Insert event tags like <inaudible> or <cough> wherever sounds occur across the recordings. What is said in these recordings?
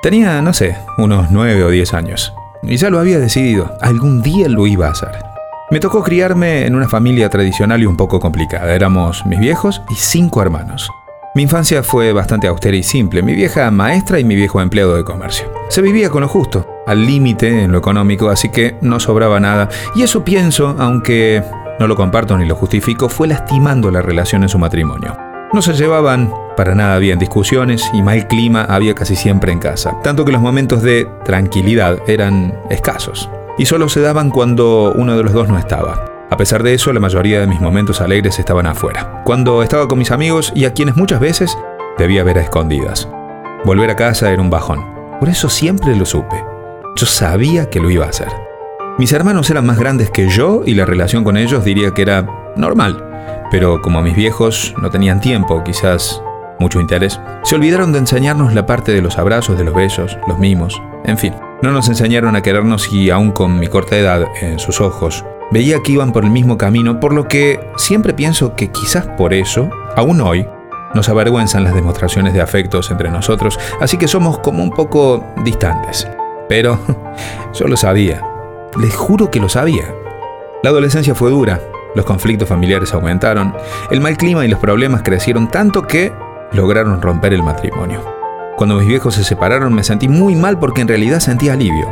Tenía, no sé, unos nueve o diez años. Y ya lo había decidido, algún día lo iba a hacer. Me tocó criarme en una familia tradicional y un poco complicada. Éramos mis viejos y cinco hermanos. Mi infancia fue bastante austera y simple, mi vieja maestra y mi viejo empleado de comercio. Se vivía con lo justo, al límite en lo económico, así que no sobraba nada. Y eso pienso, aunque no lo comparto ni lo justifico, fue lastimando la relación en su matrimonio. No se llevaban para nada bien discusiones y mal clima había casi siempre en casa, tanto que los momentos de tranquilidad eran escasos. Y solo se daban cuando uno de los dos no estaba. A pesar de eso, la mayoría de mis momentos alegres estaban afuera, cuando estaba con mis amigos y a quienes muchas veces debía ver a escondidas. Volver a casa era un bajón. Por eso siempre lo supe. Yo sabía que lo iba a hacer. Mis hermanos eran más grandes que yo y la relación con ellos diría que era normal. Pero como mis viejos no tenían tiempo, quizás mucho interés, se olvidaron de enseñarnos la parte de los abrazos, de los besos, los mimos, en fin. No nos enseñaron a querernos y aún con mi corta edad en sus ojos, veía que iban por el mismo camino, por lo que siempre pienso que quizás por eso, aún hoy, nos avergüenzan las demostraciones de afectos entre nosotros, así que somos como un poco distantes. Pero <laughs> yo lo sabía, les juro que lo sabía. La adolescencia fue dura, los conflictos familiares aumentaron, el mal clima y los problemas crecieron tanto que lograron romper el matrimonio. Cuando mis viejos se separaron me sentí muy mal porque en realidad sentía alivio.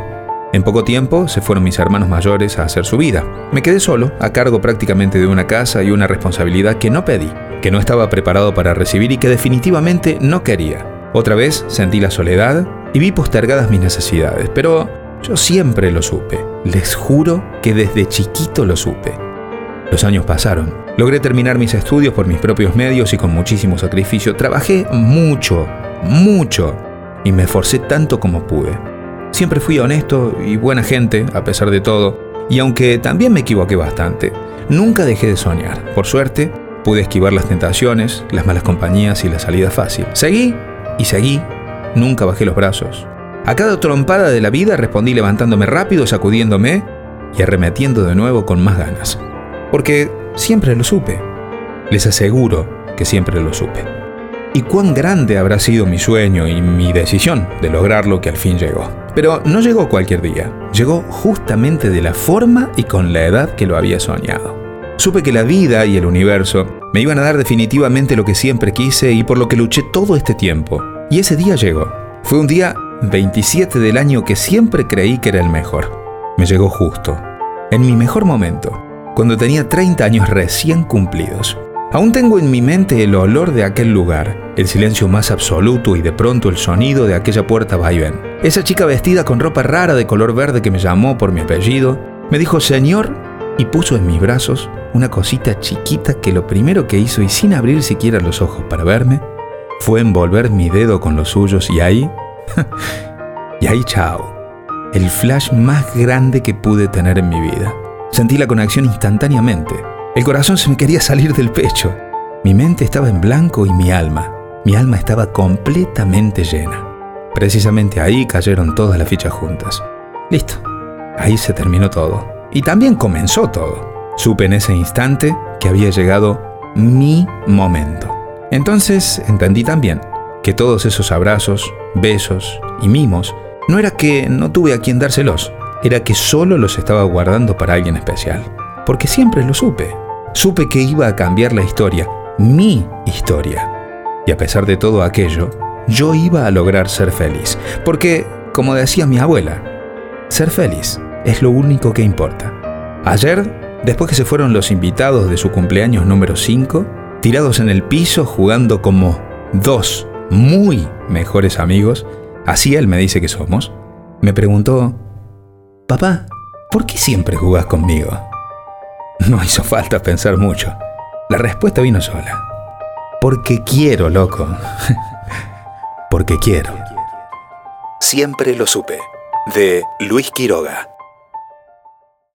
En poco tiempo se fueron mis hermanos mayores a hacer su vida. Me quedé solo, a cargo prácticamente de una casa y una responsabilidad que no pedí, que no estaba preparado para recibir y que definitivamente no quería. Otra vez sentí la soledad y vi postergadas mis necesidades, pero yo siempre lo supe. Les juro que desde chiquito lo supe. Los años pasaron. Logré terminar mis estudios por mis propios medios y con muchísimo sacrificio. Trabajé mucho, mucho, y me esforcé tanto como pude. Siempre fui honesto y buena gente, a pesar de todo, y aunque también me equivoqué bastante, nunca dejé de soñar. Por suerte, pude esquivar las tentaciones, las malas compañías y la salida fácil. Seguí y seguí, nunca bajé los brazos. A cada trompada de la vida respondí levantándome rápido, sacudiéndome y arremetiendo de nuevo con más ganas. Porque siempre lo supe. Les aseguro que siempre lo supe. Y cuán grande habrá sido mi sueño y mi decisión de lograr lo que al fin llegó. Pero no llegó cualquier día, llegó justamente de la forma y con la edad que lo había soñado. Supe que la vida y el universo me iban a dar definitivamente lo que siempre quise y por lo que luché todo este tiempo. Y ese día llegó. Fue un día 27 del año que siempre creí que era el mejor. Me llegó justo, en mi mejor momento, cuando tenía 30 años recién cumplidos. Aún tengo en mi mente el olor de aquel lugar, el silencio más absoluto y de pronto el sonido de aquella puerta va y ven. Esa chica vestida con ropa rara de color verde que me llamó por mi apellido, me dijo Señor y puso en mis brazos una cosita chiquita que lo primero que hizo y sin abrir siquiera los ojos para verme, fue envolver mi dedo con los suyos y ahí... <laughs> y ahí chao. El flash más grande que pude tener en mi vida. Sentí la conexión instantáneamente el corazón se me quería salir del pecho. Mi mente estaba en blanco y mi alma, mi alma estaba completamente llena. Precisamente ahí cayeron todas las fichas juntas. Listo, ahí se terminó todo. Y también comenzó todo. Supe en ese instante que había llegado mi momento. Entonces entendí también que todos esos abrazos, besos y mimos no era que no tuve a quien dárselos, era que solo los estaba guardando para alguien especial. Porque siempre lo supe supe que iba a cambiar la historia, mi historia. Y a pesar de todo aquello, yo iba a lograr ser feliz. Porque, como decía mi abuela, ser feliz es lo único que importa. Ayer, después que se fueron los invitados de su cumpleaños número 5, tirados en el piso jugando como dos muy mejores amigos, así él me dice que somos, me preguntó, Papá, ¿por qué siempre jugás conmigo? No hizo falta pensar mucho. La respuesta vino sola. Porque quiero, loco. <laughs> Porque quiero. Siempre lo supe. De Luis Quiroga.